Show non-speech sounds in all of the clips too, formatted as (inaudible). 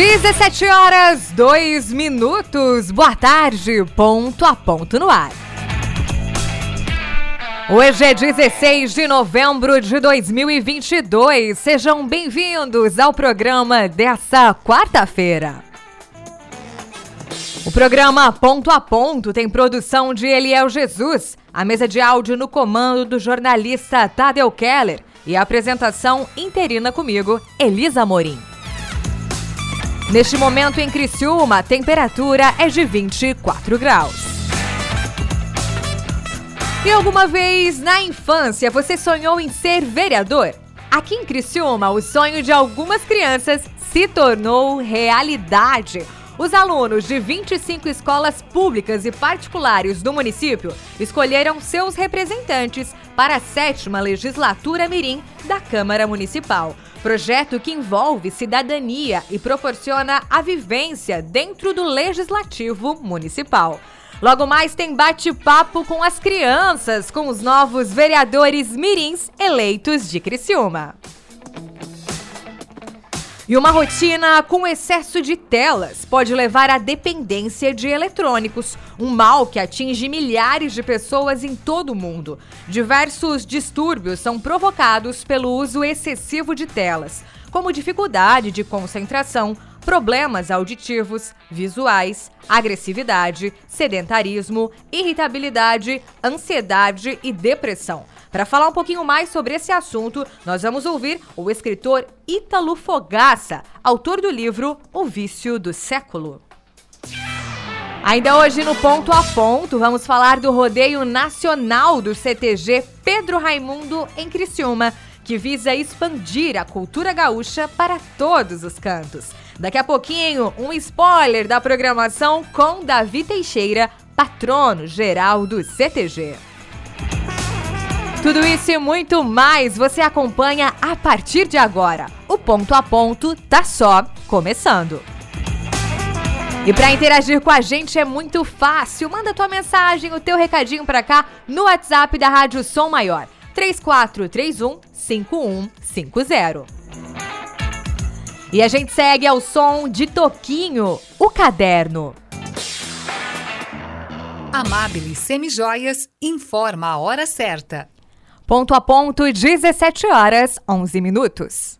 17 horas, 2 minutos. Boa tarde, ponto a ponto no ar. Hoje é 16 de novembro de 2022. Sejam bem-vindos ao programa dessa quarta-feira. O programa Ponto a Ponto tem produção de Eliel Jesus, a mesa de áudio no comando do jornalista Tadeu Keller e a apresentação interina comigo, Elisa Morim. Neste momento em Criciúma, a temperatura é de 24 graus. E alguma vez na infância você sonhou em ser vereador? Aqui em Criciúma, o sonho de algumas crianças se tornou realidade. Os alunos de 25 escolas públicas e particulares do município escolheram seus representantes para a sétima legislatura Mirim da Câmara Municipal. Projeto que envolve cidadania e proporciona a vivência dentro do Legislativo Municipal. Logo mais tem bate-papo com as crianças, com os novos vereadores mirins eleitos de Criciúma. E uma rotina com excesso de telas pode levar à dependência de eletrônicos, um mal que atinge milhares de pessoas em todo o mundo. Diversos distúrbios são provocados pelo uso excessivo de telas, como dificuldade de concentração, problemas auditivos, visuais, agressividade, sedentarismo, irritabilidade, ansiedade e depressão. Para falar um pouquinho mais sobre esse assunto, nós vamos ouvir o escritor Ítalo Fogaça, autor do livro O Vício do Século. Ainda hoje no Ponto a Ponto, vamos falar do rodeio nacional do CTG Pedro Raimundo em Criciúma, que visa expandir a cultura gaúcha para todos os cantos. Daqui a pouquinho, um spoiler da programação com Davi Teixeira, patrono geral do CTG. Tudo isso e muito mais você acompanha a partir de agora. O ponto a ponto tá só começando. E para interagir com a gente é muito fácil. Manda tua mensagem, o teu recadinho para cá no WhatsApp da Rádio Som Maior. 3431 5150. E a gente segue ao som de Toquinho, o caderno. Amabile Semijoias informa a hora certa. Ponto a ponto, 17 horas, 11 minutos.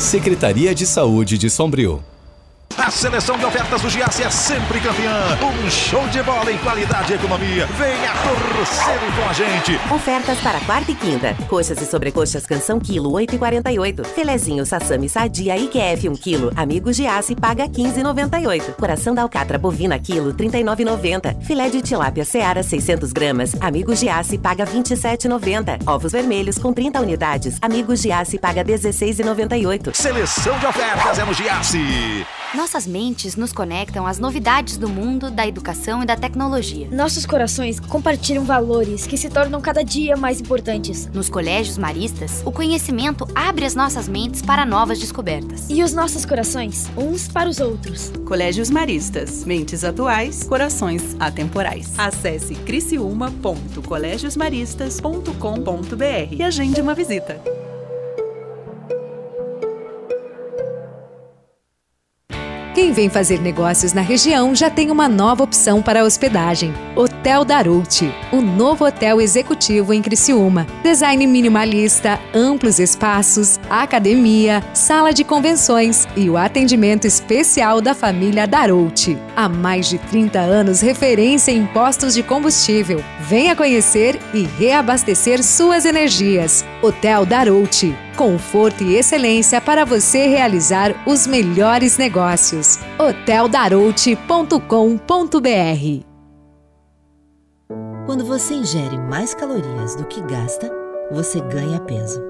Secretaria de Saúde de Sombrio. A seleção de ofertas do Giasse é sempre campeã. Um show de bola em qualidade e economia. Venha torcer com a gente. Ofertas para quarta e quinta. Coxas e sobrecoxas canção quilo 8,48. Filezinho sassami sadia IQF 1 quilo. Amigo Giasse paga 15,98. Coração da alcatra bovina quilo 39,90. Filé de tilápia seara 600 gramas. Amigo Giasse paga 27,90. Ovos vermelhos com 30 unidades. Amigo Giasse paga 16,98. Seleção de ofertas é no Giasse. Nossas mentes nos conectam às novidades do mundo, da educação e da tecnologia. Nossos corações compartilham valores que se tornam cada dia mais importantes. Nos colégios maristas, o conhecimento abre as nossas mentes para novas descobertas. E os nossos corações, uns para os outros. Colégios Maristas, mentes atuais, corações atemporais. Acesse criciúma.colegiosmaristas.com.br e agende uma visita. Quem vem fazer negócios na região já tem uma nova opção para hospedagem. Hotel Daruti, o novo hotel executivo em Criciúma. Design minimalista, amplos espaços, academia, sala de convenções e o atendimento especial da família Darouti. Há mais de 30 anos, referência em postos de combustível. Venha conhecer e reabastecer suas energias. Hotel Darouti. Conforto e excelência para você realizar os melhores negócios. hoteldarouti.com.br Quando você ingere mais calorias do que gasta, você ganha peso.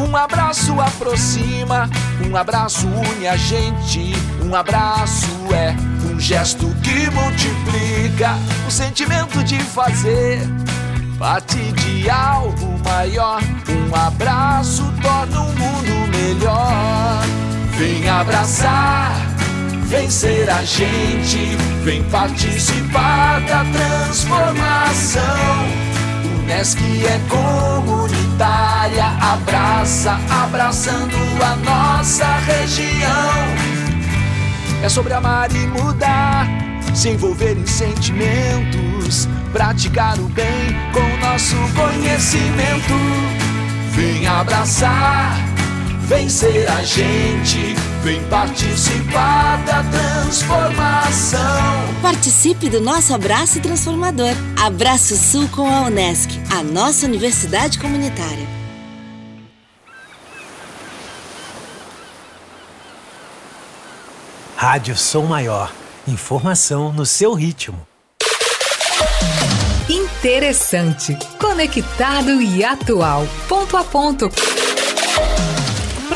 Um abraço aproxima, um abraço une a gente. Um abraço é um gesto que multiplica o sentimento de fazer parte de algo maior. Um abraço torna o mundo melhor. Vem abraçar, vem ser a gente, vem participar da transformação. Unesc é comunitária, abraça, abraçando a nossa região. É sobre amar e mudar, se envolver em sentimentos, praticar o bem com nosso conhecimento. Vem abraçar, vem ser a gente, vem participar da transformação. Participe do nosso abraço transformador. Abraço Sul com a Unesc, a nossa universidade comunitária. Rádio Som Maior. Informação no seu ritmo. Interessante, conectado e atual. Ponto a ponto.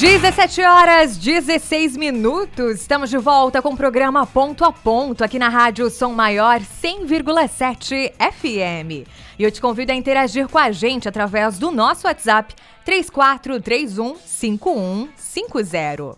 17 horas 16 minutos. Estamos de volta com o programa Ponto a Ponto aqui na Rádio Som Maior 100,7 FM. E eu te convido a interagir com a gente através do nosso WhatsApp 3431 5150.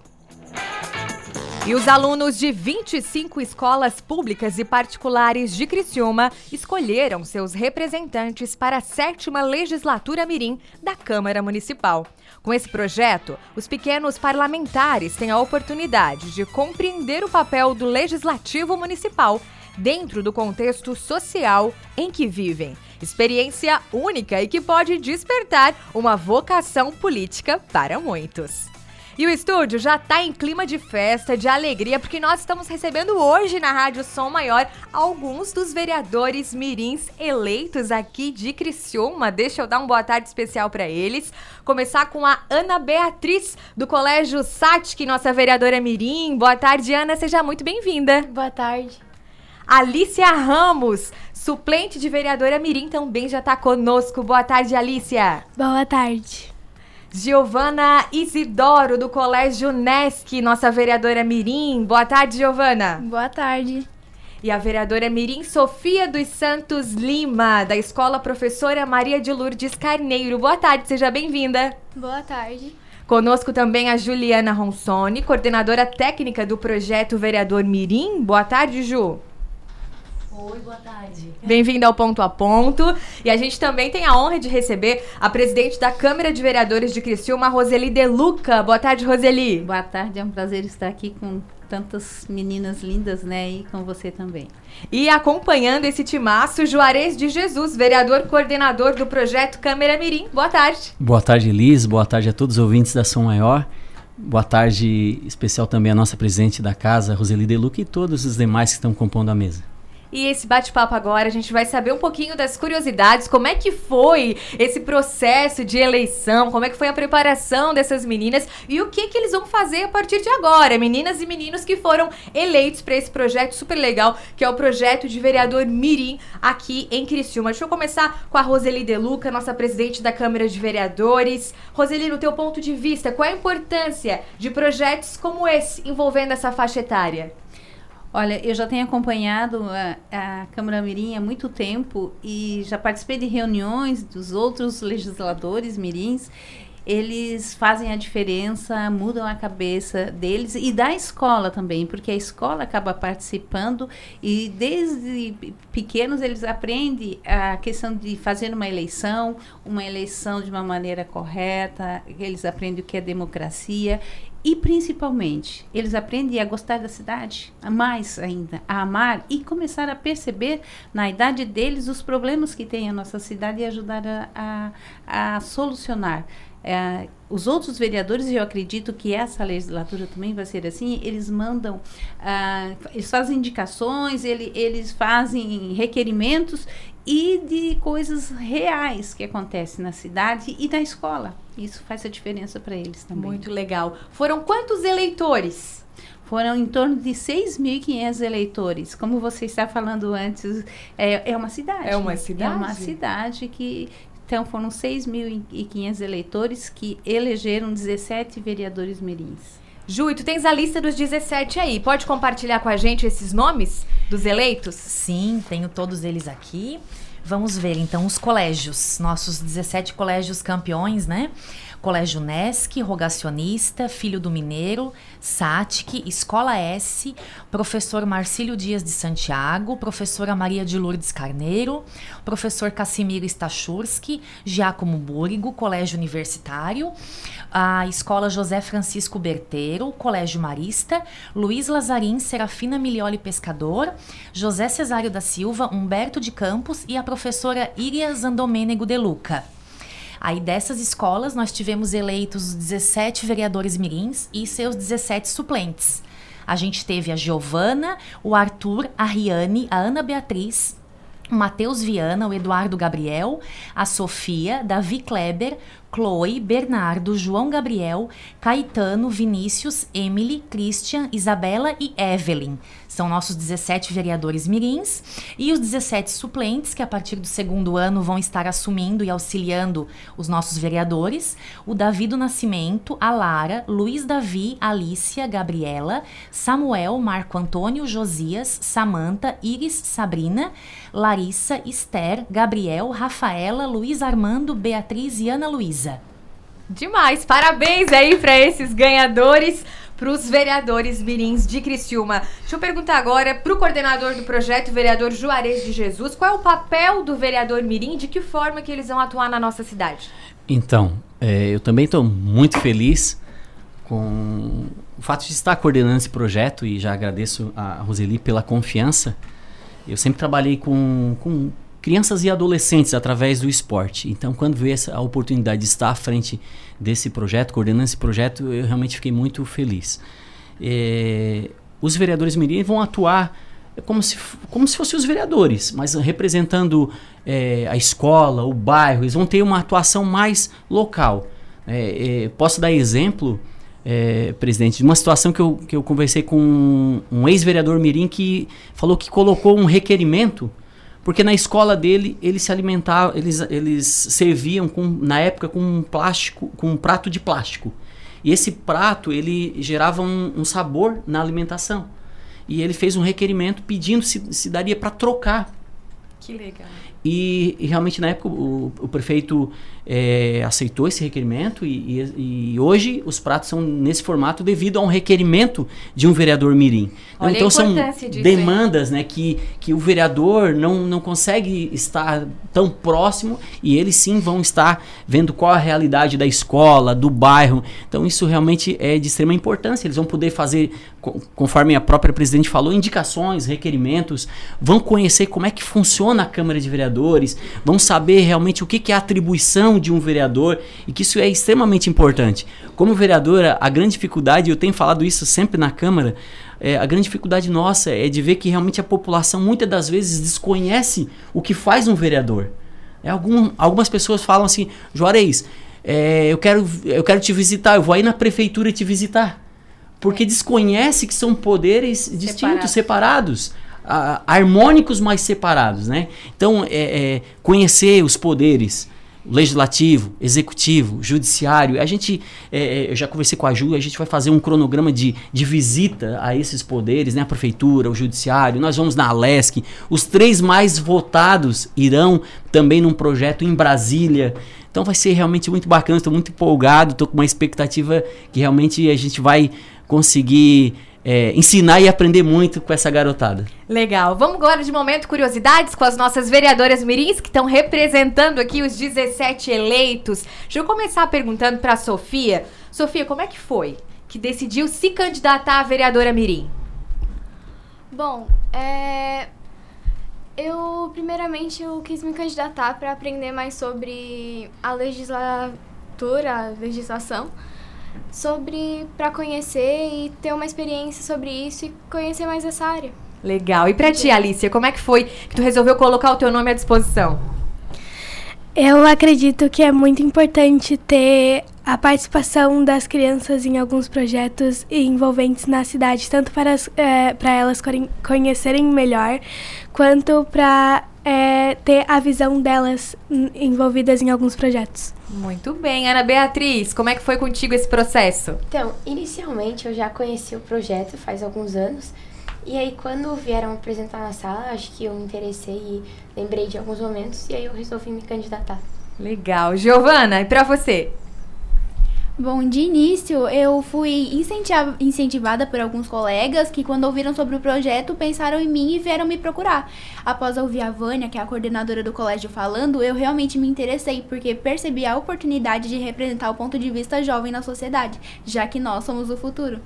E os alunos de 25 escolas públicas e particulares de Criciúma escolheram seus representantes para a sétima legislatura Mirim da Câmara Municipal. Com esse projeto, os pequenos parlamentares têm a oportunidade de compreender o papel do legislativo municipal dentro do contexto social em que vivem. Experiência única e que pode despertar uma vocação política para muitos. E o estúdio já está em clima de festa, de alegria, porque nós estamos recebendo hoje na Rádio Som Maior alguns dos vereadores mirins eleitos aqui de Criciúma. Deixa eu dar uma boa tarde especial para eles. Começar com a Ana Beatriz, do Colégio SATIC, nossa vereadora mirim. Boa tarde, Ana, seja muito bem-vinda. Boa tarde. Alicia Ramos, suplente de vereadora Mirim, também já está conosco. Boa tarde, Alicia. Boa tarde. Giovana Isidoro, do Colégio Nesc, nossa vereadora Mirim. Boa tarde, Giovana. Boa tarde. E a vereadora Mirim Sofia dos Santos Lima, da Escola Professora Maria de Lourdes Carneiro. Boa tarde, seja bem-vinda. Boa tarde. Conosco também a Juliana Ronsoni, coordenadora técnica do projeto Vereador Mirim. Boa tarde, Ju. Oi, boa tarde. Bem-vindo ao Ponto a Ponto. E a gente também tem a honra de receber a presidente da Câmara de Vereadores de Criciúma, Roseli De Luca. Boa tarde, Roseli. Boa tarde, é um prazer estar aqui com tantas meninas lindas, né, e com você também. E acompanhando esse timaço, Juarez de Jesus, vereador coordenador do projeto Câmara Mirim. Boa tarde. Boa tarde, Elis. Boa tarde a todos os ouvintes da Som Maior. Boa tarde especial também à nossa presidente da casa, Roseli De Luca, e todos os demais que estão compondo a mesa. E esse bate-papo agora, a gente vai saber um pouquinho das curiosidades, como é que foi esse processo de eleição, como é que foi a preparação dessas meninas e o que que eles vão fazer a partir de agora. Meninas e meninos que foram eleitos para esse projeto super legal, que é o projeto de vereador Mirim aqui em Criciúma. Deixa eu começar com a Roseli Deluca, nossa presidente da Câmara de Vereadores. Roseli, no teu ponto de vista, qual é a importância de projetos como esse envolvendo essa faixa etária? Olha, eu já tenho acompanhado a, a, Câmara Mirim há muito tempo e já participei de reuniões dos outros legisladores mirins. Eles fazem a diferença, mudam a cabeça deles e da escola também, porque a escola acaba participando e desde pequenos eles aprendem a questão de fazer uma eleição, uma eleição de uma maneira correta, eles aprendem o que é democracia e principalmente, eles aprendem a gostar da cidade, a mais ainda, a amar e começar a perceber na idade deles os problemas que tem a nossa cidade e ajudar a, a, a solucionar. É, os outros vereadores, e eu acredito que essa legislatura também vai ser assim, eles mandam, ah, eles fazem indicações, ele, eles fazem requerimentos e de coisas reais que acontecem na cidade e na escola. Isso faz a diferença para eles também. Muito legal. Foram quantos eleitores? Foram em torno de 6.500 eleitores. Como você está falando antes, é, é uma cidade. É uma cidade? É uma cidade que então, foram 6.500 eleitores que elegeram 17 vereadores mirins. Ju, e tu tens a lista dos 17 aí. Pode compartilhar com a gente esses nomes dos eleitos? Sim, tenho todos eles aqui. Vamos ver então os colégios, nossos 17 colégios campeões, né? Colégio Nesc, Rogacionista, Filho do Mineiro, SATIC, Escola S, professor Marcílio Dias de Santiago, professora Maria de Lourdes Carneiro, professor Cassimiro Stachurski, Giacomo Búrigo, Colégio Universitário, a Escola José Francisco Berteiro, Colégio Marista, Luiz Lazarim, Serafina Milioli Pescador, José Cesário da Silva, Humberto de Campos e a professora Iria Zandomênego de Luca. Aí dessas escolas nós tivemos eleitos 17 vereadores mirins e seus 17 suplentes. A gente teve a Giovana, o Arthur, a Riane, a Ana Beatriz, o Matheus Viana, o Eduardo Gabriel, a Sofia, Davi Kleber, Chloe, Bernardo, João Gabriel, Caetano, Vinícius, Emily, Christian, Isabela e Evelyn. São nossos 17 vereadores mirins e os 17 suplentes que a partir do segundo ano vão estar assumindo e auxiliando os nossos vereadores. O Davi do Nascimento, a Lara, Luiz Davi, Alícia, Gabriela, Samuel, Marco Antônio, Josias, Samanta, Iris, Sabrina, Larissa, Esther, Gabriel, Rafaela, Luiz Armando, Beatriz e Ana Luísa. Demais! Parabéns aí para esses ganhadores para os vereadores mirins de Criciúma. Deixa eu perguntar agora para o coordenador do projeto, vereador Juarez de Jesus, qual é o papel do vereador mirim, de que forma que eles vão atuar na nossa cidade? Então, é, eu também estou muito feliz com o fato de estar coordenando esse projeto e já agradeço a Roseli pela confiança. Eu sempre trabalhei com, com crianças e adolescentes através do esporte. Então, quando veio essa, a oportunidade de estar à frente desse projeto, coordenando esse projeto, eu realmente fiquei muito feliz. É, os vereadores mirim vão atuar como se, como se fossem os vereadores, mas representando é, a escola, o bairro, eles vão ter uma atuação mais local. É, posso dar exemplo, presidente, de uma situação que eu, que eu conversei com um, um ex-vereador Mirim que falou que colocou um requerimento porque na escola dele eles se alimentavam, eles, eles serviam com, na época com um plástico, com um prato de plástico. E esse prato ele gerava um, um sabor na alimentação. E ele fez um requerimento pedindo se, se daria para trocar. Que legal. E, e, realmente na época o, o prefeito é, aceitou esse requerimento e, e, e, hoje os pratos são nesse formato devido a um requerimento de um vereador mirim. Olha então são disso, demandas né, que, que o vereador não, não consegue estar tão próximo e eles sim vão estar vendo qual a realidade da escola, do bairro. Então isso realmente é de extrema importância. Eles vão poder fazer conforme a própria presidente falou, indicações, requerimentos, vão conhecer como é que funciona a Câmara de Vereadores, vão saber realmente o que, que é a atribuição de um vereador e que isso é extremamente importante. Como vereadora, a grande dificuldade, eu tenho falado isso sempre na Câmara, é, a grande dificuldade nossa é de ver que realmente a população muitas das vezes desconhece o que faz um vereador. É, algum, algumas pessoas falam assim, Juarez, é, eu, quero, eu quero te visitar, eu vou aí na prefeitura te visitar. Porque desconhece que são poderes distintos, separados. Harmônicos, mas separados, né? Então, é, é, conhecer os poderes, legislativo, executivo, judiciário. A gente, é, eu já conversei com a Ju, a gente vai fazer um cronograma de, de visita a esses poderes, né? A prefeitura, o judiciário. Nós vamos na Alesc. Os três mais votados irão também num projeto em Brasília. Então vai ser realmente muito bacana, estou muito empolgado, estou com uma expectativa que realmente a gente vai conseguir é, ensinar e aprender muito com essa garotada. Legal. Vamos agora de momento curiosidades com as nossas vereadoras mirins que estão representando aqui os 17 eleitos. Deixa eu começar perguntando para Sofia. Sofia, como é que foi que decidiu se candidatar a vereadora mirim? Bom, é, eu primeiramente eu quis me candidatar para aprender mais sobre a legislatura, a legislação sobre para conhecer e ter uma experiência sobre isso e conhecer mais essa área. Legal. E para ti, Alicia, como é que foi que tu resolveu colocar o teu nome à disposição? Eu acredito que é muito importante ter a participação das crianças em alguns projetos envolventes na cidade, tanto para, é, para elas conhecerem melhor, quanto para é, ter a visão delas envolvidas em alguns projetos. Muito bem. Ana Beatriz, como é que foi contigo esse processo? Então, inicialmente eu já conheci o projeto faz alguns anos. E aí, quando vieram apresentar na sala, acho que eu me interessei e lembrei de alguns momentos, e aí eu resolvi me candidatar. Legal. Giovana, e para você? Bom, de início eu fui incentivada por alguns colegas que, quando ouviram sobre o projeto, pensaram em mim e vieram me procurar. Após ouvir a Vânia, que é a coordenadora do colégio, falando, eu realmente me interessei porque percebi a oportunidade de representar o ponto de vista jovem na sociedade, já que nós somos o futuro.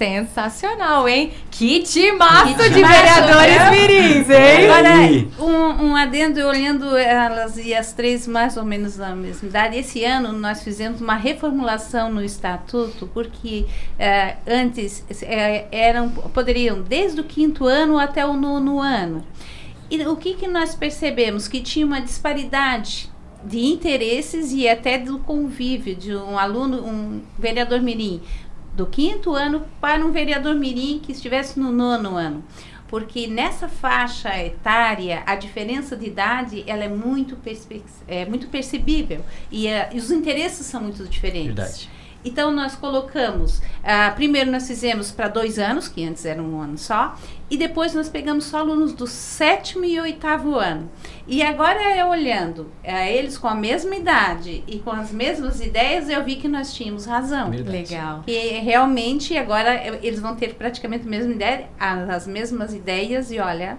Sensacional, hein? Que timaço que de vereadores né? mirins, hein? Agora, um, um adendo, olhando elas e as três mais ou menos da mesma idade, esse ano nós fizemos uma reformulação no estatuto, porque é, antes é, eram, poderiam desde o quinto ano até o nono ano. E o que, que nós percebemos? Que tinha uma disparidade de interesses e até do convívio de um aluno, um vereador mirim do quinto ano para um vereador mirim que estivesse no nono ano. Porque nessa faixa etária, a diferença de idade ela é muito, é muito percebível e, uh, e os interesses são muito diferentes. Verdade. Então, nós colocamos, uh, primeiro nós fizemos para dois anos, que antes era um ano só, e depois nós pegamos só alunos do sétimo e oitavo ano. E agora, eu olhando uh, eles com a mesma idade e com as mesmas ideias, eu vi que nós tínhamos razão. Verdade. Legal. E realmente, agora, eles vão ter praticamente a mesma ideia, as mesmas ideias, e olha,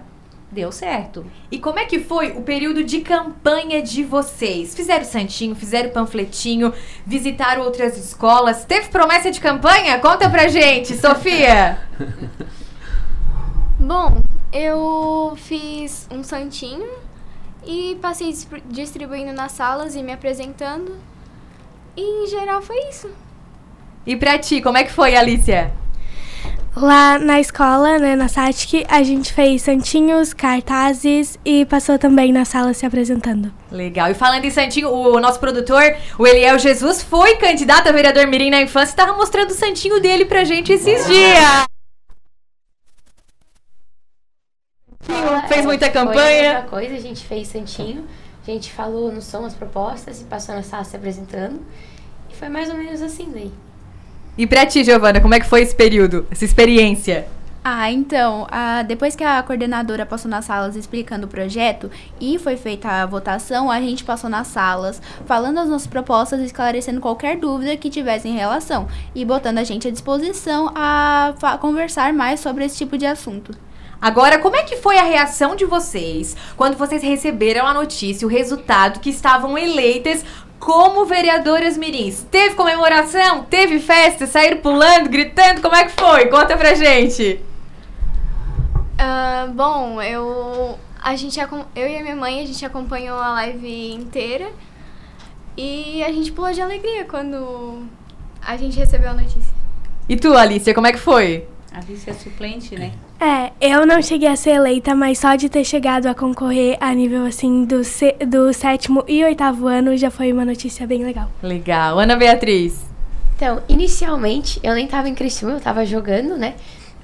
deu certo. E como é que foi o período de campanha de vocês? Fizeram santinho, fizeram panfletinho, visitaram outras escolas? Teve promessa de campanha? Conta pra gente, Sofia! (laughs) Bom, eu fiz um santinho e passei distribuindo nas salas e me apresentando. E em geral foi isso. E pra ti, como é que foi, Alicia? Lá na escola, né, na SATIC, a gente fez santinhos, cartazes e passou também na sala se apresentando. Legal. E falando em santinho, o nosso produtor, o Eliel Jesus, foi candidato a vereador Mirim na infância e tava mostrando o santinho dele pra gente esses dias. Fez muita campanha. Foi coisa, a gente fez santinho, a gente falou no som as propostas e passou na sala se apresentando. E foi mais ou menos assim daí. E pra ti, Giovana, como é que foi esse período, essa experiência? Ah, então, ah, depois que a coordenadora passou nas salas explicando o projeto e foi feita a votação, a gente passou nas salas falando as nossas propostas, esclarecendo qualquer dúvida que tivesse em relação e botando a gente à disposição a conversar mais sobre esse tipo de assunto. Agora, como é que foi a reação de vocês quando vocês receberam a notícia, o resultado que estavam eleitas como vereadoras mirins. Teve comemoração? Teve festa? Saíram pulando, gritando? Como é que foi? Conta pra gente. Uh, bom, eu a gente eu e a minha mãe a gente acompanhou a live inteira e a gente pulou de alegria quando a gente recebeu a notícia. E tu, Alicia, como é que foi? A Alicia é suplente, né? É, eu não cheguei a ser eleita, mas só de ter chegado a concorrer a nível assim do, do sétimo e oitavo ano já foi uma notícia bem legal. Legal. Ana Beatriz. Então, inicialmente eu nem tava em Criciúma, eu tava jogando, né?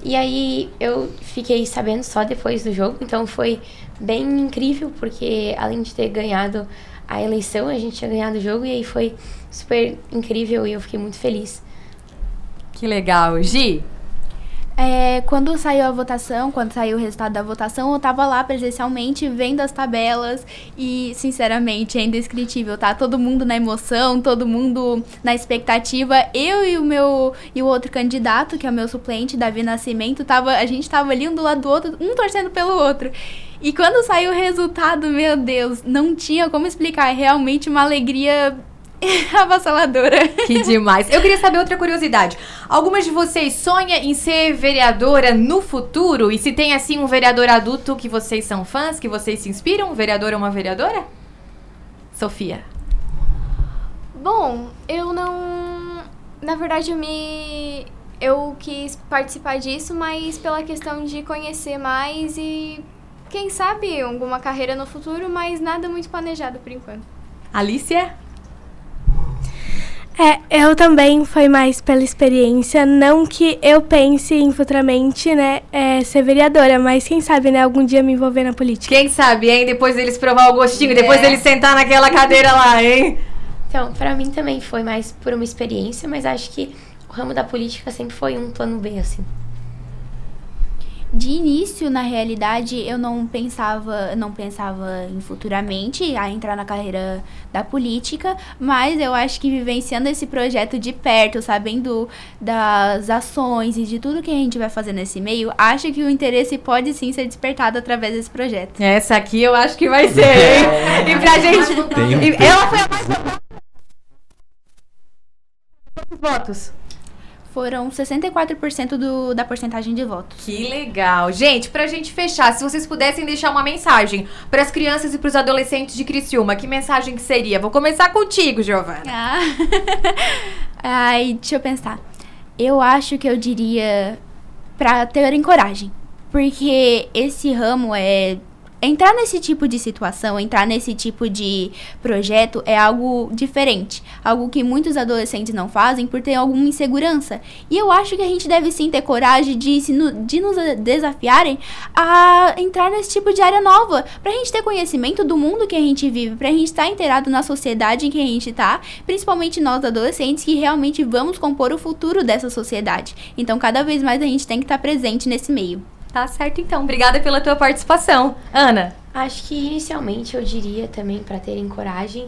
E aí eu fiquei sabendo só depois do jogo, então foi bem incrível, porque além de ter ganhado a eleição, a gente tinha ganhado o jogo e aí foi super incrível e eu fiquei muito feliz. Que legal. Gi? É, quando saiu a votação, quando saiu o resultado da votação, eu tava lá presencialmente vendo as tabelas e, sinceramente, é indescritível, tá? Todo mundo na emoção, todo mundo na expectativa. Eu e o meu e o outro candidato, que é o meu suplente, Davi Nascimento, tava, a gente tava ali um do lado do outro, um torcendo pelo outro. E quando saiu o resultado, meu Deus, não tinha como explicar. É realmente uma alegria (laughs) avassaladora. Que demais. Eu queria saber outra curiosidade. Algumas de vocês sonham em ser vereadora no futuro? E se tem, assim, um vereador adulto que vocês são fãs, que vocês se inspiram? Um vereador ou uma vereadora? Sofia. Bom, eu não... Na verdade, eu me... Eu quis participar disso, mas pela questão de conhecer mais e quem sabe alguma carreira no futuro, mas nada muito planejado por enquanto. Alicia? É, eu também foi mais pela experiência, não que eu pense em futuramente, né, é, ser vereadora, mas quem sabe, né, algum dia me envolver na política. Quem sabe, hein, depois deles provar o gostinho, é. depois deles sentar naquela cadeira lá, hein? Então, para mim também foi mais por uma experiência, mas acho que o ramo da política sempre foi um plano B, assim de início, na realidade, eu não pensava, não pensava em futuramente a entrar na carreira da política, mas eu acho que vivenciando esse projeto de perto, sabendo das ações e de tudo que a gente vai fazer nesse meio, acho que o interesse pode sim ser despertado através desse projeto. Essa aqui eu acho que vai ser, (laughs) hein? e pra gente. Tem, ela foi a mais Quantos votos? Foram 64% do, da porcentagem de votos. Que legal. Gente, pra gente fechar, se vocês pudessem deixar uma mensagem para as crianças e para os adolescentes de Criciúma, que mensagem que seria? Vou começar contigo, Giovana. Ah. (laughs) Ai, deixa eu pensar. Eu acho que eu diria para terem coragem. Porque esse ramo é entrar nesse tipo de situação, entrar nesse tipo de projeto é algo diferente, algo que muitos adolescentes não fazem por ter alguma insegurança. E eu acho que a gente deve sim ter coragem de, de nos desafiarem a entrar nesse tipo de área nova, pra gente ter conhecimento do mundo que a gente vive, pra gente estar inteirado na sociedade em que a gente tá, principalmente nós adolescentes que realmente vamos compor o futuro dessa sociedade. Então, cada vez mais a gente tem que estar presente nesse meio. Tá certo então. Obrigada pela tua participação. Ana. Acho que inicialmente eu diria também para terem coragem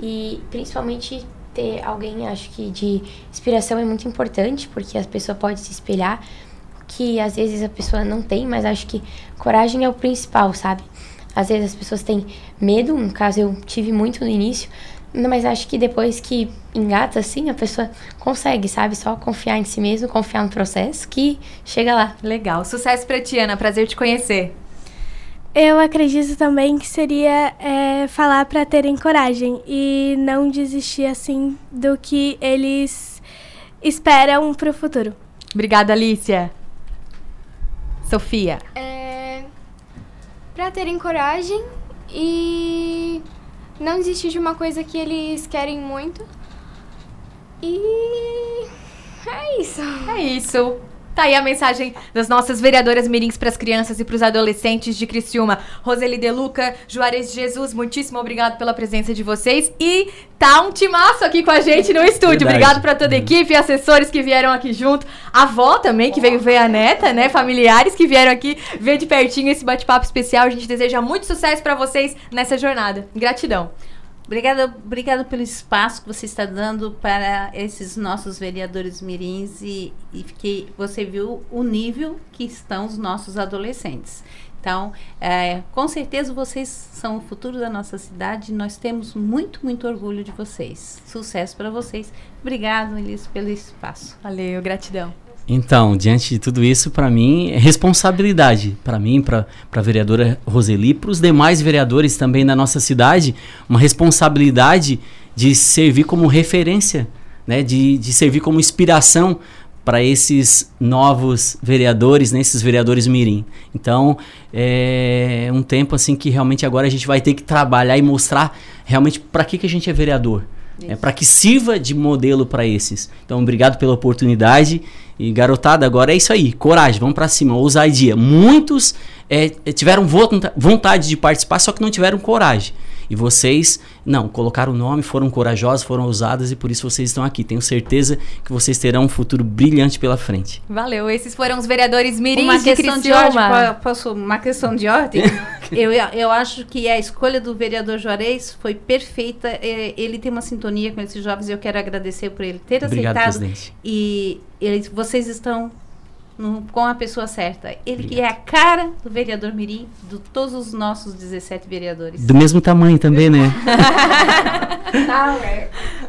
e principalmente ter alguém, acho que de inspiração é muito importante, porque a pessoa pode se espelhar, que às vezes a pessoa não tem, mas acho que coragem é o principal, sabe? Às vezes as pessoas têm medo, no caso eu tive muito no início, mas acho que depois que engata assim, a pessoa consegue, sabe? Só confiar em si mesmo, confiar no processo que chega lá. Legal. Sucesso pra ti, Ana. Prazer te conhecer. Eu acredito também que seria é, falar para terem coragem e não desistir assim do que eles esperam pro futuro. Obrigada, Alicia. Sofia. É, para terem coragem e não desistir de uma coisa que eles querem muito. E é isso. É isso. Tá aí a mensagem das nossas vereadoras mirins para as crianças e para os adolescentes de Criciúma. Roseli Deluca, Juarez de Jesus, muitíssimo obrigado pela presença de vocês. E tá um timaço aqui com a gente no estúdio. Verdade. Obrigado para toda a equipe, assessores que vieram aqui junto. A avó também, que veio ver a neta, né? Familiares que vieram aqui ver de pertinho esse bate-papo especial. A gente deseja muito sucesso para vocês nessa jornada. Gratidão. Obrigada, obrigada pelo espaço que você está dando para esses nossos vereadores mirins e, e que você viu o nível que estão os nossos adolescentes. Então, é, com certeza vocês são o futuro da nossa cidade. Nós temos muito, muito orgulho de vocês. Sucesso para vocês. Obrigado, Elis, pelo espaço. Valeu, gratidão. Então, diante de tudo isso, para mim é responsabilidade. Para mim, para a vereadora Roseli, para os demais vereadores também da nossa cidade, uma responsabilidade de servir como referência, né? de, de servir como inspiração para esses novos vereadores, né, esses vereadores mirim. Então, é um tempo assim que realmente agora a gente vai ter que trabalhar e mostrar realmente para que, que a gente é vereador. É, para que sirva de modelo para esses. Então, obrigado pela oportunidade. E garotada, agora é isso aí. Coragem, vamos para cima. Ousadia. Muitos é, tiveram vontade de participar, só que não tiveram coragem. E vocês, não, colocaram o nome, foram corajosos, foram ousadas e por isso vocês estão aqui. Tenho certeza que vocês terão um futuro brilhante pela frente. Valeu. Esses foram os vereadores mirins uma de questão de ordem, posso, uma questão de ordem? (laughs) eu, eu acho que a escolha do vereador Juarez foi perfeita. É, ele tem uma sintonia com esses jovens e eu quero agradecer por ele ter Obrigado, aceitado. Presidente. E eles, vocês estão no, com a pessoa certa. Ele que é a cara do vereador Mirim, de todos os nossos 17 vereadores. Do mesmo tamanho também, né? (laughs)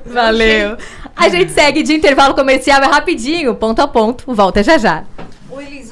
Valeu. A gente segue de intervalo comercial, é rapidinho, ponto a ponto. Volta já já. Oi, Liz,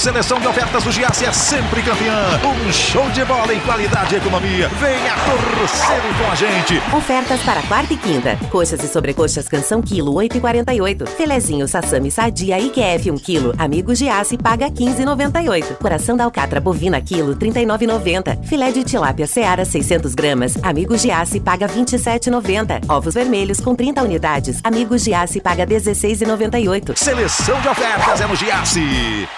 Seleção de ofertas do Giasse é sempre campeã. Um show de bola em qualidade e economia. Venha torcer com a gente. Ofertas para quarta e quinta. Coxas e sobrecoxas canção quilo 8,48. Filezinho sassami sadia IQF 1 quilo. Amigo Giasse paga 15,98. Coração da alcatra bovina quilo 39,90. Filé de tilápia seara 600 gramas. Amigo Giasse paga 27,90. Ovos vermelhos com 30 unidades. Amigo Giasse paga 16,98. Seleção de ofertas é no Giasse.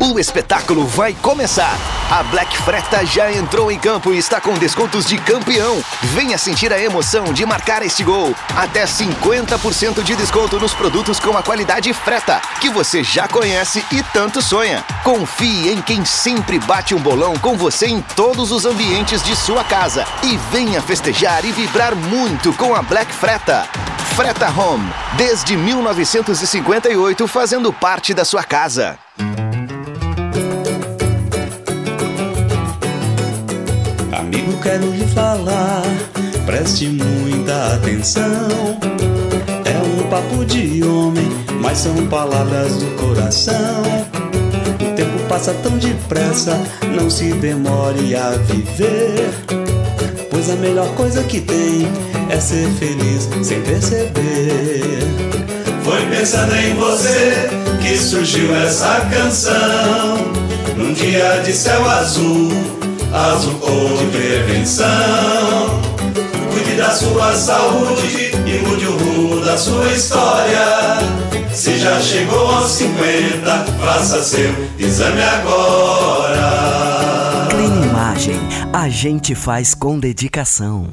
O espetáculo vai começar. A Black Freta já entrou em campo e está com descontos de campeão. Venha sentir a emoção de marcar este gol. Até 50% de desconto nos produtos com a qualidade Freta, que você já conhece e tanto sonha. Confie em quem sempre bate um bolão com você em todos os ambientes de sua casa. E venha festejar e vibrar muito com a Black Freta. Freta Home, desde 1958 fazendo parte da sua casa. Quero lhe falar, preste muita atenção. É um papo de homem, mas são palavras do coração. O tempo passa tão depressa, não se demore a viver. Pois a melhor coisa que tem é ser feliz sem perceber. Foi pensando em você que surgiu essa canção. Num dia de céu azul azul de prevenção. Cuide da sua saúde e mude o rumo da sua história. Se já chegou aos 50, faça seu exame agora. Clean Imagem, a gente faz com dedicação.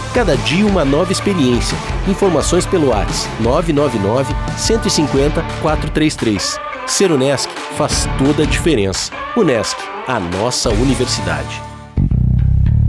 Cada dia uma nova experiência. Informações pelo WhatsApp 999 150 433. Ser Unesc faz toda a diferença. Unesc, a nossa universidade.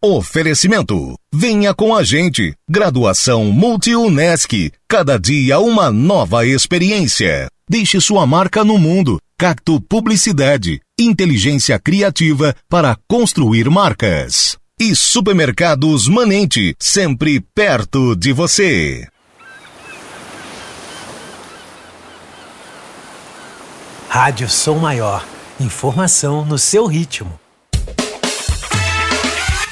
Oferecimento. Venha com a gente. Graduação Multi-UNESC. Cada dia uma nova experiência. Deixe sua marca no mundo. Cacto Publicidade. Inteligência criativa para construir marcas. E Supermercados Manente. Sempre perto de você. Rádio Som Maior. Informação no seu ritmo.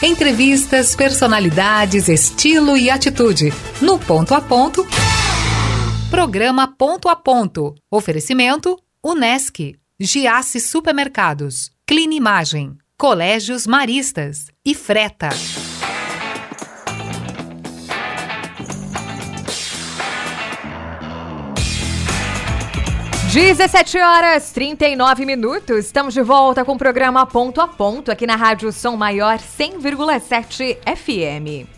Entrevistas, personalidades, estilo e atitude. No Ponto a Ponto. Programa Ponto a Ponto. Oferecimento: Unesc, Giasse Supermercados, Clinimagem, Colégios Maristas e Freta. 17 horas 39 minutos. Estamos de volta com o programa Ponto a Ponto aqui na Rádio Som Maior 100,7 FM.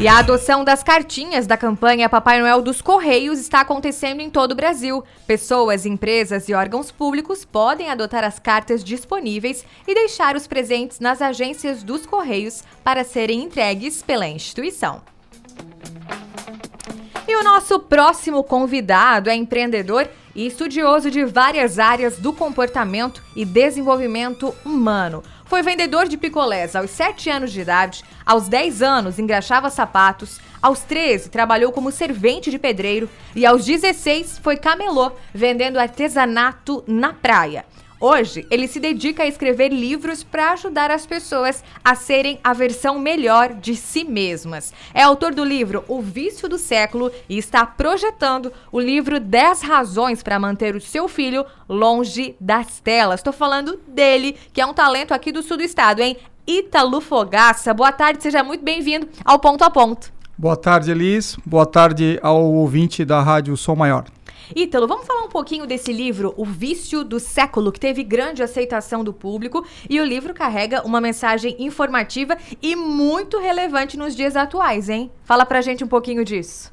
E a adoção das cartinhas da campanha Papai Noel dos Correios está acontecendo em todo o Brasil. Pessoas, empresas e órgãos públicos podem adotar as cartas disponíveis e deixar os presentes nas agências dos Correios para serem entregues pela instituição. E o nosso próximo convidado é empreendedor e estudioso de várias áreas do comportamento e desenvolvimento humano. Foi vendedor de picolés aos 7 anos de idade, aos 10 anos engraxava sapatos, aos 13 trabalhou como servente de pedreiro e aos 16 foi camelô, vendendo artesanato na praia. Hoje, ele se dedica a escrever livros para ajudar as pessoas a serem a versão melhor de si mesmas. É autor do livro O Vício do Século e está projetando o livro 10 Razões para Manter o Seu Filho Longe das Telas. Estou falando dele, que é um talento aqui do sul do estado, hein? Ítalo Fogaça. Boa tarde, seja muito bem-vindo ao Ponto a Ponto. Boa tarde, Elis. Boa tarde ao ouvinte da Rádio Som Maior. Ítalo, vamos falar um pouquinho desse livro, O Vício do Século, que teve grande aceitação do público e o livro carrega uma mensagem informativa e muito relevante nos dias atuais, hein? Fala pra gente um pouquinho disso.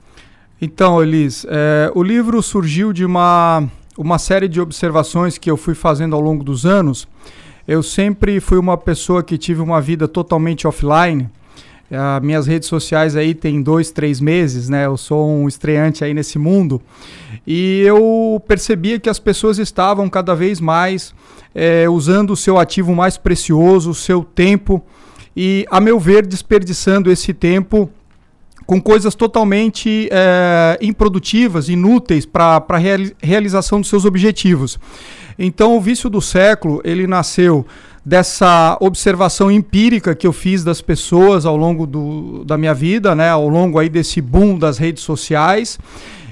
Então, Elis, é, o livro surgiu de uma, uma série de observações que eu fui fazendo ao longo dos anos. Eu sempre fui uma pessoa que tive uma vida totalmente offline. Uh, minhas redes sociais aí tem dois, três meses, né? Eu sou um estreante aí nesse mundo. E eu percebia que as pessoas estavam cada vez mais é, usando o seu ativo mais precioso, o seu tempo, e, a meu ver, desperdiçando esse tempo com coisas totalmente é, improdutivas, inúteis para a reali realização dos seus objetivos. Então, o vício do século ele nasceu dessa observação empírica que eu fiz das pessoas ao longo do, da minha vida, né, ao longo aí desse boom das redes sociais.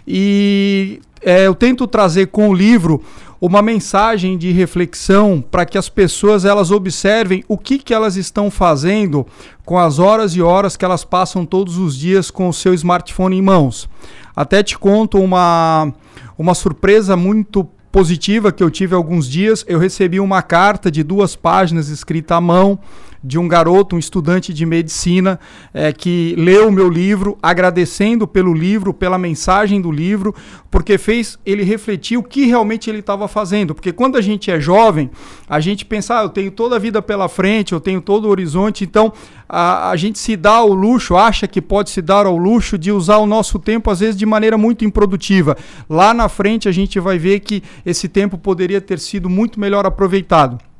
E é, eu tento trazer com o livro uma mensagem de reflexão para que as pessoas elas observem o que, que elas estão fazendo com as horas e horas que elas passam todos os dias com o seu smartphone em mãos. Até te conto uma, uma surpresa muito positiva que eu tive alguns dias. Eu recebi uma carta de duas páginas escrita à mão de um garoto, um estudante de medicina, é, que leu o meu livro, agradecendo pelo livro, pela mensagem do livro, porque fez ele refletir o que realmente ele estava fazendo. Porque quando a gente é jovem, a gente pensa, ah, eu tenho toda a vida pela frente, eu tenho todo o horizonte, então a, a gente se dá ao luxo, acha que pode se dar ao luxo de usar o nosso tempo, às vezes, de maneira muito improdutiva. Lá na frente a gente vai ver que esse tempo poderia ter sido muito melhor aproveitado.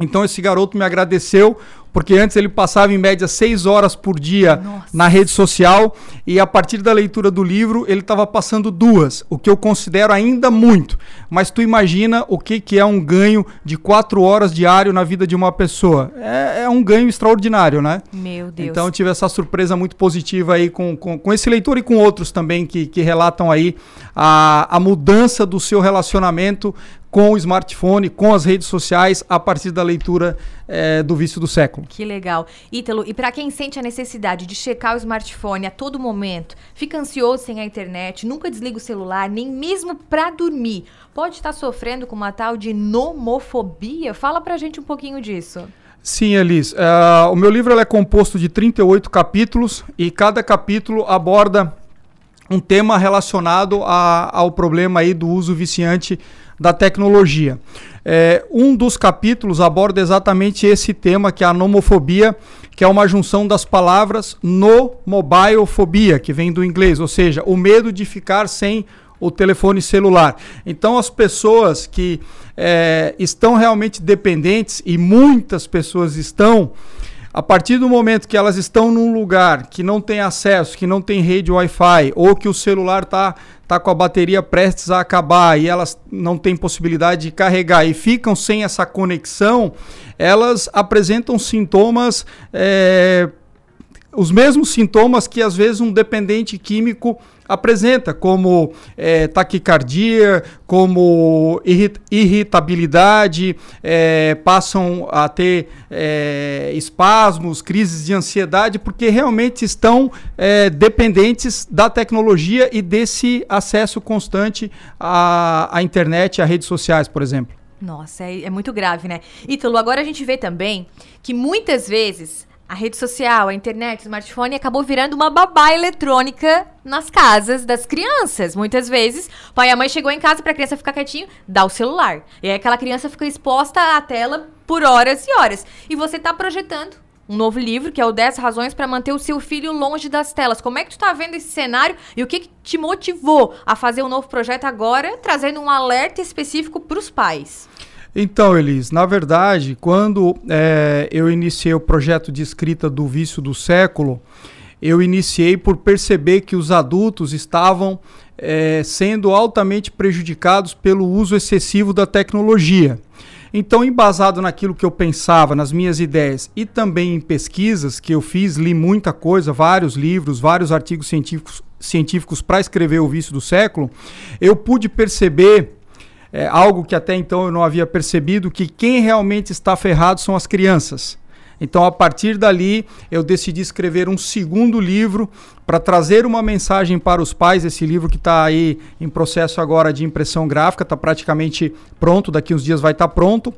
Então esse garoto me agradeceu porque antes ele passava em média seis horas por dia Nossa. na rede social e a partir da leitura do livro ele estava passando duas, o que eu considero ainda muito. Mas tu imagina o que, que é um ganho de quatro horas diário na vida de uma pessoa? É, é um ganho extraordinário, né? Meu Deus. Então eu tive essa surpresa muito positiva aí com, com, com esse leitor e com outros também que, que relatam aí a, a mudança do seu relacionamento com o smartphone, com as redes sociais, a partir da leitura é, do vício do século. Que legal. Ítalo, e para quem sente a necessidade de checar o smartphone a todo momento, fica ansioso sem a internet, nunca desliga o celular, nem mesmo para dormir, pode estar sofrendo com uma tal de nomofobia? Fala pra gente um pouquinho disso. Sim, Elis. Uh, o meu livro é composto de 38 capítulos e cada capítulo aborda um tema relacionado a, ao problema aí do uso viciante da tecnologia. É, um dos capítulos aborda exatamente esse tema, que é a nomofobia, que é uma junção das palavras no mobile fobia, que vem do inglês, ou seja, o medo de ficar sem o telefone celular. Então, as pessoas que é, estão realmente dependentes, e muitas pessoas estão, a partir do momento que elas estão num lugar que não tem acesso, que não tem rede Wi-Fi, ou que o celular está tá com a bateria prestes a acabar e elas não têm possibilidade de carregar e ficam sem essa conexão, elas apresentam sintomas. É, os mesmos sintomas que às vezes um dependente químico apresenta, como é, taquicardia, como irritabilidade, é, passam a ter é, espasmos, crises de ansiedade, porque realmente estão é, dependentes da tecnologia e desse acesso constante à, à internet, a redes sociais, por exemplo. Nossa, é, é muito grave, né? Ítalo, agora a gente vê também que muitas vezes a rede social, a internet, o smartphone acabou virando uma babá eletrônica nas casas das crianças. Muitas vezes, pai e mãe chegou em casa para a criança ficar quietinho, dá o celular. E aí aquela criança fica exposta à tela por horas e horas. E você está projetando um novo livro, que é o 10 razões para manter o seu filho longe das telas. Como é que tu tá vendo esse cenário e o que, que te motivou a fazer um novo projeto agora, trazendo um alerta específico para os pais? Então, Elis, na verdade, quando é, eu iniciei o projeto de escrita do Vício do Século, eu iniciei por perceber que os adultos estavam é, sendo altamente prejudicados pelo uso excessivo da tecnologia. Então, embasado naquilo que eu pensava, nas minhas ideias e também em pesquisas que eu fiz, li muita coisa, vários livros, vários artigos científicos, científicos para escrever o Vício do Século, eu pude perceber é, algo que até então eu não havia percebido, que quem realmente está ferrado são as crianças. Então, a partir dali, eu decidi escrever um segundo livro para trazer uma mensagem para os pais. Esse livro que está aí em processo agora de impressão gráfica, está praticamente pronto, daqui uns dias vai estar tá pronto.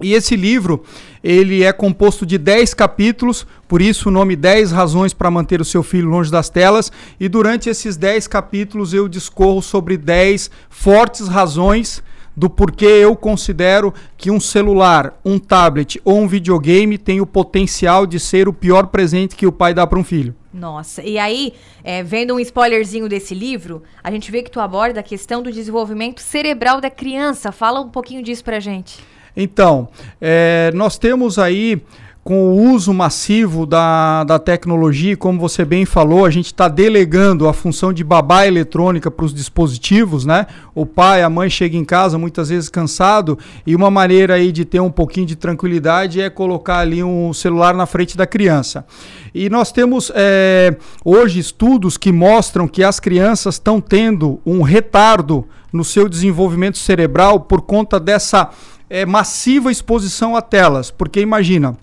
E esse livro, ele é composto de 10 capítulos, por isso o nome 10 razões para manter o seu filho longe das telas, e durante esses 10 capítulos eu discorro sobre 10 fortes razões do porquê eu considero que um celular, um tablet ou um videogame tem o potencial de ser o pior presente que o pai dá para um filho. Nossa, e aí, é, vendo um spoilerzinho desse livro, a gente vê que tu aborda a questão do desenvolvimento cerebral da criança. Fala um pouquinho disso pra gente. Então, é, nós temos aí com o uso massivo da, da tecnologia, como você bem falou, a gente está delegando a função de babá eletrônica para os dispositivos, né? O pai, a mãe chega em casa muitas vezes cansado e uma maneira aí de ter um pouquinho de tranquilidade é colocar ali um celular na frente da criança. E nós temos é, hoje estudos que mostram que as crianças estão tendo um retardo no seu desenvolvimento cerebral por conta dessa é, massiva exposição a telas, porque imagina,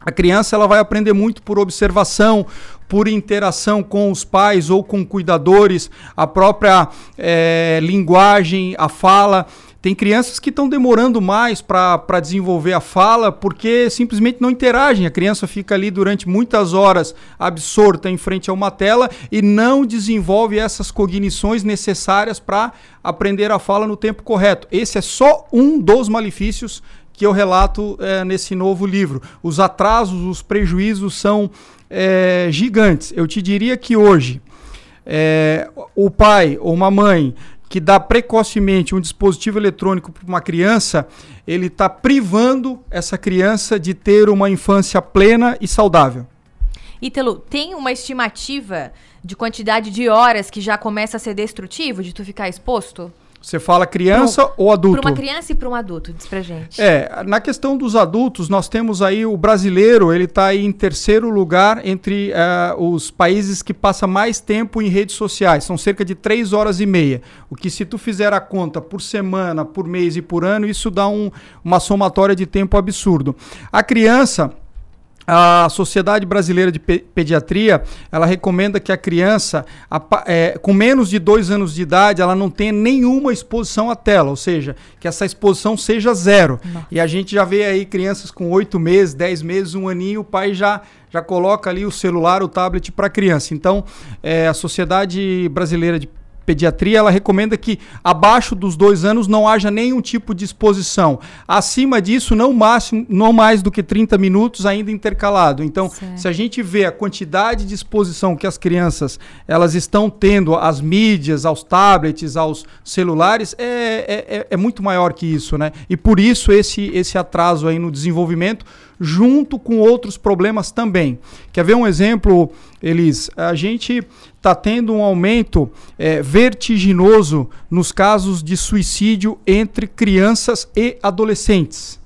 a criança ela vai aprender muito por observação, por interação com os pais ou com cuidadores, a própria é, linguagem, a fala. Tem crianças que estão demorando mais para desenvolver a fala porque simplesmente não interagem. A criança fica ali durante muitas horas absorta em frente a uma tela e não desenvolve essas cognições necessárias para aprender a fala no tempo correto. Esse é só um dos malefícios que eu relato é, nesse novo livro. Os atrasos, os prejuízos são é, gigantes. Eu te diria que hoje é, o pai ou uma mãe que dá precocemente um dispositivo eletrônico para uma criança, ele está privando essa criança de ter uma infância plena e saudável. Ítalo, tem uma estimativa de quantidade de horas que já começa a ser destrutivo, de tu ficar exposto? Você fala criança ou adulto? Para uma criança e para um adulto, diz pra gente. É, na questão dos adultos, nós temos aí o brasileiro, ele está em terceiro lugar entre uh, os países que passa mais tempo em redes sociais. São cerca de três horas e meia. O que se tu fizer a conta por semana, por mês e por ano, isso dá um, uma somatória de tempo absurdo. A criança a Sociedade Brasileira de Pediatria ela recomenda que a criança a, é, com menos de dois anos de idade ela não tenha nenhuma exposição à tela, ou seja, que essa exposição seja zero. Nossa. E a gente já vê aí crianças com oito meses, dez meses, um aninho, o pai já já coloca ali o celular, o tablet para a criança. Então, é, a Sociedade Brasileira de pediatria, ela recomenda que abaixo dos dois anos não haja nenhum tipo de exposição. Acima disso, não, máximo, não mais do que 30 minutos ainda intercalado. Então, certo. se a gente vê a quantidade de exposição que as crianças elas estão tendo às mídias, aos tablets, aos celulares, é, é, é, é muito maior que isso, né? E por isso esse, esse atraso aí no desenvolvimento, junto com outros problemas também. Quer ver um exemplo, Elis? A gente está tendo um aumento é, vertiginoso nos casos de suicídio entre crianças e adolescentes.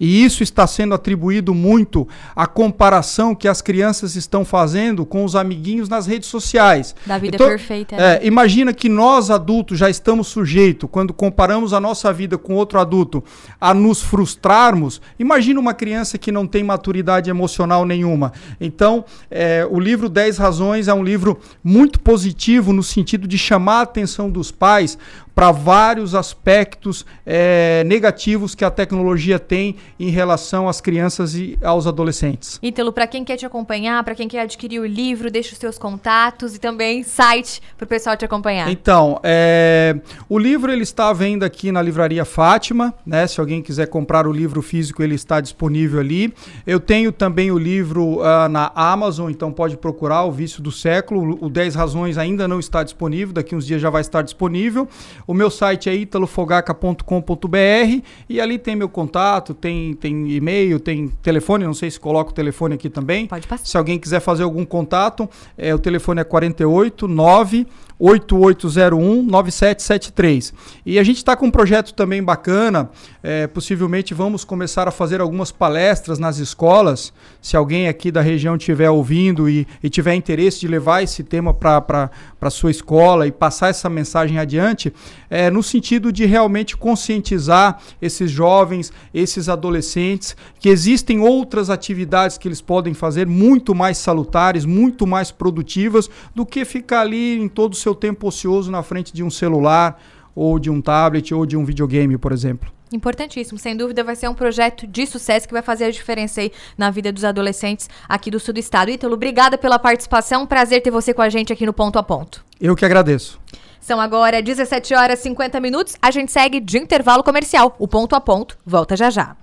E isso está sendo atribuído muito à comparação que as crianças estão fazendo com os amiguinhos nas redes sociais. Da vida então, perfeita. Né? É, imagina que nós adultos já estamos sujeitos, quando comparamos a nossa vida com outro adulto, a nos frustrarmos. Imagina uma criança que não tem maturidade emocional nenhuma. Então, é, o livro 10 Razões é um livro muito positivo no sentido de chamar a atenção dos pais para vários aspectos é, negativos que a tecnologia tem em relação às crianças e aos adolescentes. Ítalo, para quem quer te acompanhar, para quem quer adquirir o livro, deixa os seus contatos e também site para o pessoal te acompanhar. Então, é, o livro ele está à venda aqui na Livraria Fátima, né? Se alguém quiser comprar o livro físico, ele está disponível ali. Eu tenho também o livro uh, na Amazon, então pode procurar o Vício do Século. O 10 Razões ainda não está disponível, daqui uns dias já vai estar disponível. O meu site é italofogaca.com.br e ali tem meu contato, tem, tem e-mail, tem telefone, não sei se coloco o telefone aqui também. Pode passar. Se alguém quiser fazer algum contato, é, o telefone é 48 9 8801-9773. E a gente está com um projeto também bacana. É, possivelmente vamos começar a fazer algumas palestras nas escolas. Se alguém aqui da região estiver ouvindo e, e tiver interesse de levar esse tema para a sua escola e passar essa mensagem adiante, é, no sentido de realmente conscientizar esses jovens, esses adolescentes, que existem outras atividades que eles podem fazer muito mais salutares, muito mais produtivas do que ficar ali em todo o seu tempo ocioso na frente de um celular ou de um tablet ou de um videogame, por exemplo. Importantíssimo, sem dúvida vai ser um projeto de sucesso que vai fazer a diferença aí na vida dos adolescentes aqui do sul do estado. Ítalo, obrigada pela participação, prazer ter você com a gente aqui no Ponto a Ponto. Eu que agradeço. São agora 17 horas e 50 minutos, a gente segue de intervalo comercial. O Ponto a Ponto volta já já.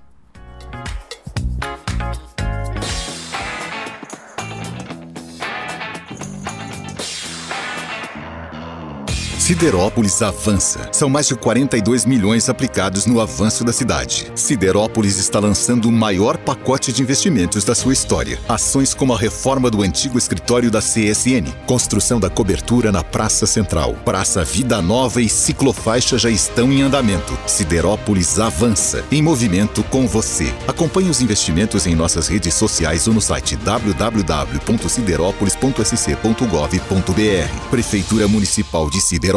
Siderópolis avança. São mais de 42 milhões aplicados no avanço da cidade. Siderópolis está lançando o maior pacote de investimentos da sua história. Ações como a reforma do antigo escritório da CSN, construção da cobertura na Praça Central, Praça Vida Nova e ciclofaixa já estão em andamento. Siderópolis avança, em movimento com você. Acompanhe os investimentos em nossas redes sociais ou no site www.siderópolis.sc.gov.br. Prefeitura Municipal de Siderópolis.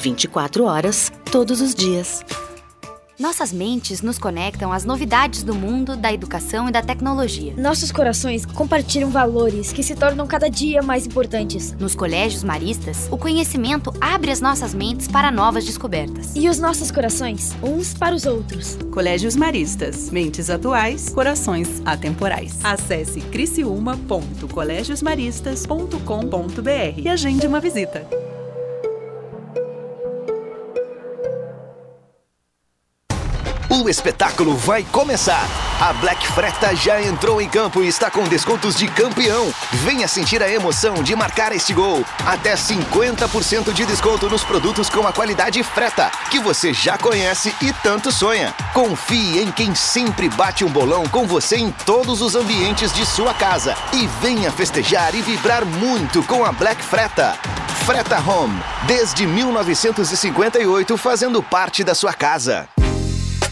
24 horas, todos os dias. Nossas mentes nos conectam às novidades do mundo, da educação e da tecnologia. Nossos corações compartilham valores que se tornam cada dia mais importantes. Nos colégios maristas, o conhecimento abre as nossas mentes para novas descobertas. E os nossos corações, uns para os outros. Colégios Maristas, mentes atuais, corações atemporais. Acesse criciúma.colegiosmaristas.com.br e agende uma visita. O espetáculo vai começar. A Black Freta já entrou em campo e está com descontos de campeão. Venha sentir a emoção de marcar este gol. Até 50% de desconto nos produtos com a qualidade Freta, que você já conhece e tanto sonha. Confie em quem sempre bate um bolão com você em todos os ambientes de sua casa. E venha festejar e vibrar muito com a Black Freta. Freta Home, desde 1958 fazendo parte da sua casa.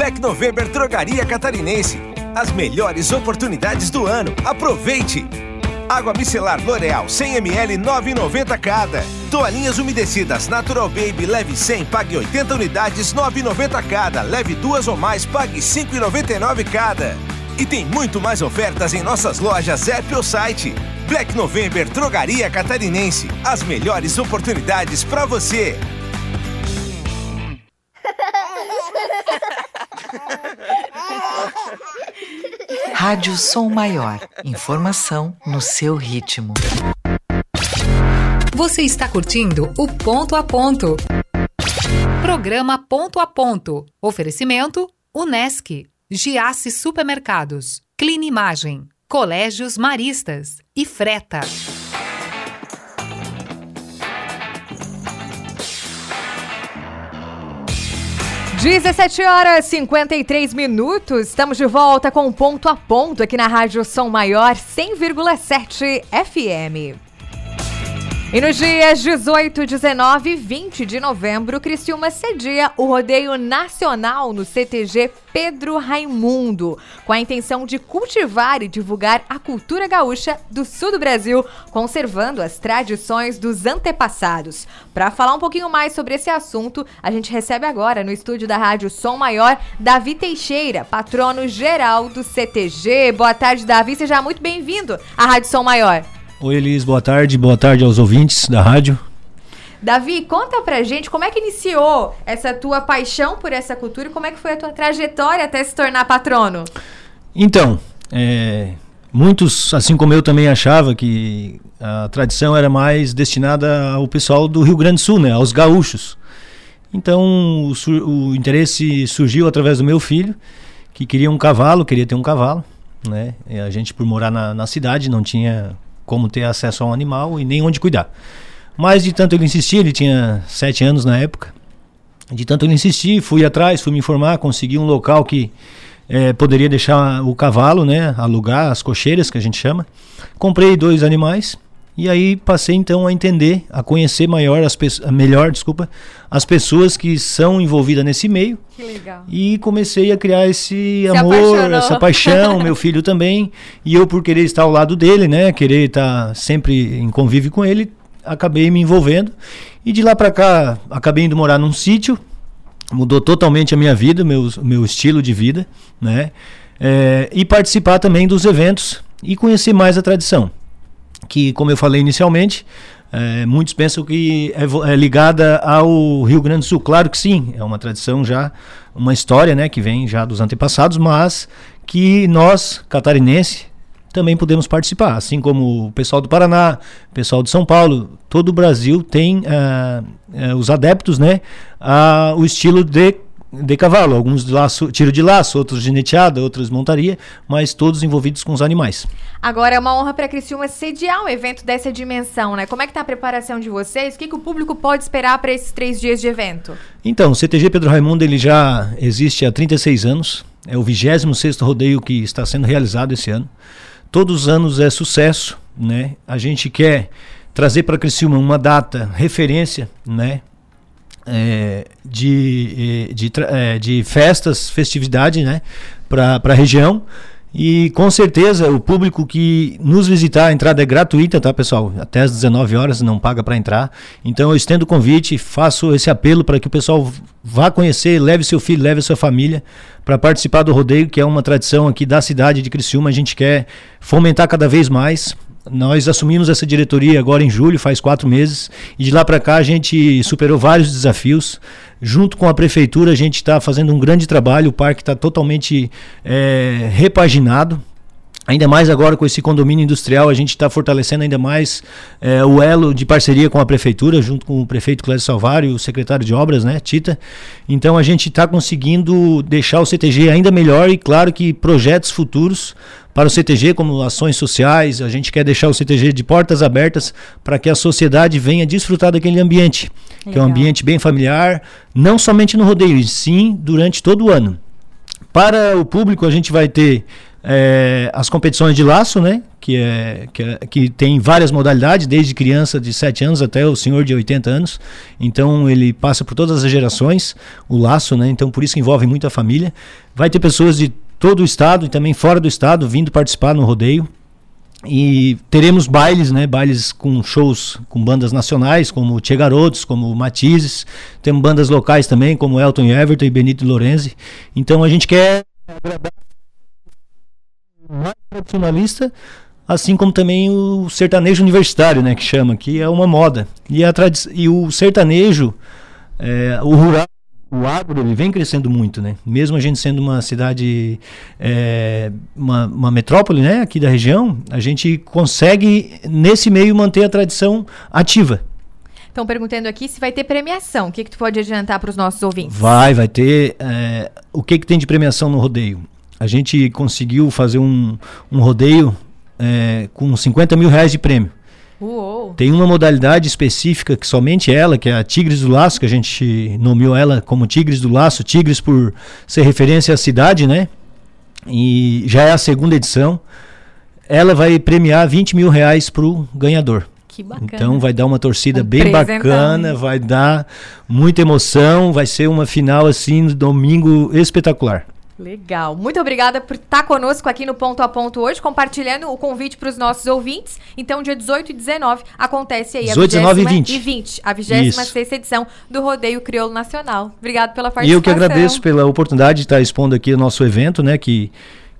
Black November Drogaria Catarinense. As melhores oportunidades do ano. Aproveite! Água micelar L'Oreal 100ml 9,90 cada. Toalhinhas umedecidas Natural Baby leve 100, pague 80 unidades 9,90 cada. Leve duas ou mais, pague 5,99 cada. E tem muito mais ofertas em nossas lojas app ou site. Black November Drogaria Catarinense. As melhores oportunidades para você. (laughs) Rádio Som Maior. Informação no seu ritmo. Você está curtindo o Ponto a Ponto. Programa Ponto a Ponto. Oferecimento Unesc, Giasse Supermercados, Clinimagem, Colégios Maristas e Freta. 17 horas 53 minutos, estamos de volta com ponto a ponto aqui na Rádio Som Maior 100,7 FM. E nos dias 18, 19 e 20 de novembro, Criciúma cedia o rodeio nacional no CTG Pedro Raimundo, com a intenção de cultivar e divulgar a cultura gaúcha do sul do Brasil, conservando as tradições dos antepassados. Para falar um pouquinho mais sobre esse assunto, a gente recebe agora no estúdio da Rádio Som Maior Davi Teixeira, patrono geral do CTG. Boa tarde, Davi, seja muito bem-vindo à Rádio Som Maior. Oi, Elis, boa tarde. Boa tarde aos ouvintes da rádio. Davi, conta pra gente como é que iniciou essa tua paixão por essa cultura e como é que foi a tua trajetória até se tornar patrono. Então, é, muitos, assim como eu também achava que a tradição era mais destinada ao pessoal do Rio Grande do Sul, né, aos gaúchos. Então, o, o interesse surgiu através do meu filho, que queria um cavalo, queria ter um cavalo. Né? E a gente, por morar na, na cidade, não tinha como ter acesso a um animal e nem onde cuidar. Mas de tanto ele insistir, ele tinha sete anos na época, de tanto ele insistir, fui atrás, fui me informar, consegui um local que é, poderia deixar o cavalo, né, alugar as cocheiras que a gente chama. Comprei dois animais e aí passei então a entender, a conhecer maior as melhor, desculpa, as pessoas que são envolvidas nesse meio. Que legal. E comecei a criar esse Se amor, apaixonou. essa paixão, meu filho também, e eu por querer estar ao lado dele, né, querer estar sempre em convívio com ele, acabei me envolvendo. E de lá para cá, acabei indo morar num sítio, mudou totalmente a minha vida, meu, meu estilo de vida, né? É, e participar também dos eventos e conhecer mais a tradição que, como eu falei inicialmente, é, muitos pensam que é, é, ligada ao Rio Grande do Sul. Claro que sim, é uma tradição já, uma história né, que vem já dos antepassados, mas que nós, catarinenses, também podemos participar. Assim como o pessoal do Paraná, o pessoal de São Paulo, todo o Brasil tem uh, uh, os adeptos né, a, o estilo de de cavalo, alguns de laço, tiro de laço, outros gineteada, outros montaria, mas todos envolvidos com os animais. Agora é uma honra para Criciúma sediar um evento dessa dimensão, né? Como é que tá a preparação de vocês? O que, que o público pode esperar para esses três dias de evento? Então, o CTG Pedro Raimundo ele já existe há 36 anos, é o 26º rodeio que está sendo realizado esse ano. Todos os anos é sucesso, né? A gente quer trazer para Criciúma uma data referência, né? É, de, de, é, de festas, festividade né, para a região. E com certeza o público que nos visitar, a entrada é gratuita, tá, pessoal? Até às 19 horas não paga para entrar. Então eu estendo o convite, faço esse apelo para que o pessoal vá conhecer, leve seu filho, leve sua família para participar do rodeio, que é uma tradição aqui da cidade de Criciúma. A gente quer fomentar cada vez mais. Nós assumimos essa diretoria agora em julho, faz quatro meses, e de lá para cá a gente superou vários desafios. Junto com a prefeitura, a gente está fazendo um grande trabalho, o parque está totalmente é, repaginado. Ainda mais agora com esse condomínio industrial, a gente está fortalecendo ainda mais é, o elo de parceria com a prefeitura, junto com o prefeito Clésio Salvário e o secretário de obras, né, Tita. Então a gente está conseguindo deixar o CTG ainda melhor e claro que projetos futuros para o CTG, como ações sociais, a gente quer deixar o CTG de portas abertas para que a sociedade venha desfrutar daquele ambiente, Legal. que é um ambiente bem familiar, não somente no rodeio, sim durante todo o ano. Para o público, a gente vai ter é, as competições de laço, né? Que, é, que, é, que tem várias modalidades, desde criança de 7 anos até o senhor de 80 anos. Então ele passa por todas as gerações, o laço, né? Então por isso envolve muita família. Vai ter pessoas de todo o estado e também fora do estado vindo participar no rodeio. E teremos bailes, né? Bailes com shows com bandas nacionais, como Tia Garotos, como Matizes. Temos bandas locais também, como Elton Everton e Benito Lorenzi. Então a gente quer agradar mais tradicionalista, assim como também o sertanejo universitário, né? Que chama, que é uma moda. E, a e o sertanejo, é, o rural o agro ele vem crescendo muito, né? Mesmo a gente sendo uma cidade, é, uma, uma metrópole, né? Aqui da região, a gente consegue nesse meio manter a tradição ativa. Estão perguntando aqui se vai ter premiação. O que, que tu pode adiantar para os nossos ouvintes? Vai, vai ter. É, o que, que tem de premiação no rodeio? A gente conseguiu fazer um, um rodeio é, com 50 mil reais de prêmio. Uou. Tem uma modalidade específica que somente ela, que é a Tigres do Laço, que a gente nomeou ela como Tigres do Laço, Tigres por ser referência à cidade, né? E já é a segunda edição. Ela vai premiar 20 mil reais pro ganhador. Que bacana. Então vai dar uma torcida um bem bacana, vai dar muita emoção, vai ser uma final assim no domingo espetacular. Legal. Muito obrigada por estar conosco aqui no Ponto a Ponto hoje, compartilhando o convite para os nossos ouvintes. Então, dia 18 e 19 acontece aí 18, a 19 e 20. E 20 a 26 edição do Rodeio Crioulo Nacional. Obrigado pela participação. E eu que agradeço pela oportunidade de estar expondo aqui o nosso evento, né, que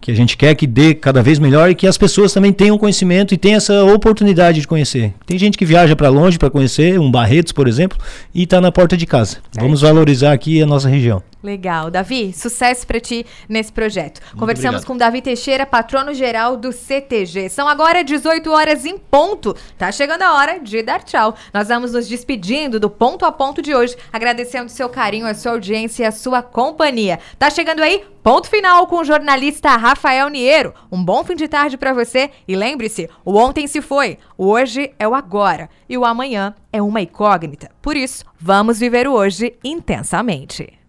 que a gente quer que dê cada vez melhor e que as pessoas também tenham conhecimento e tenham essa oportunidade de conhecer. Tem gente que viaja para longe para conhecer, um Barretos, por exemplo, e está na porta de casa. Vamos valorizar aqui a nossa região. Legal. Davi, sucesso para ti nesse projeto. Muito Conversamos obrigado. com Davi Teixeira, patrono geral do CTG. São agora 18 horas em ponto. Tá chegando a hora de dar tchau. Nós vamos nos despedindo do ponto a ponto de hoje, agradecendo seu carinho, a sua audiência e a sua companhia. Tá chegando aí Ponto final com o jornalista Rafael Niero. Um bom fim de tarde para você e lembre-se, o ontem se foi, o hoje é o agora e o amanhã é uma incógnita. Por isso, vamos viver o hoje intensamente.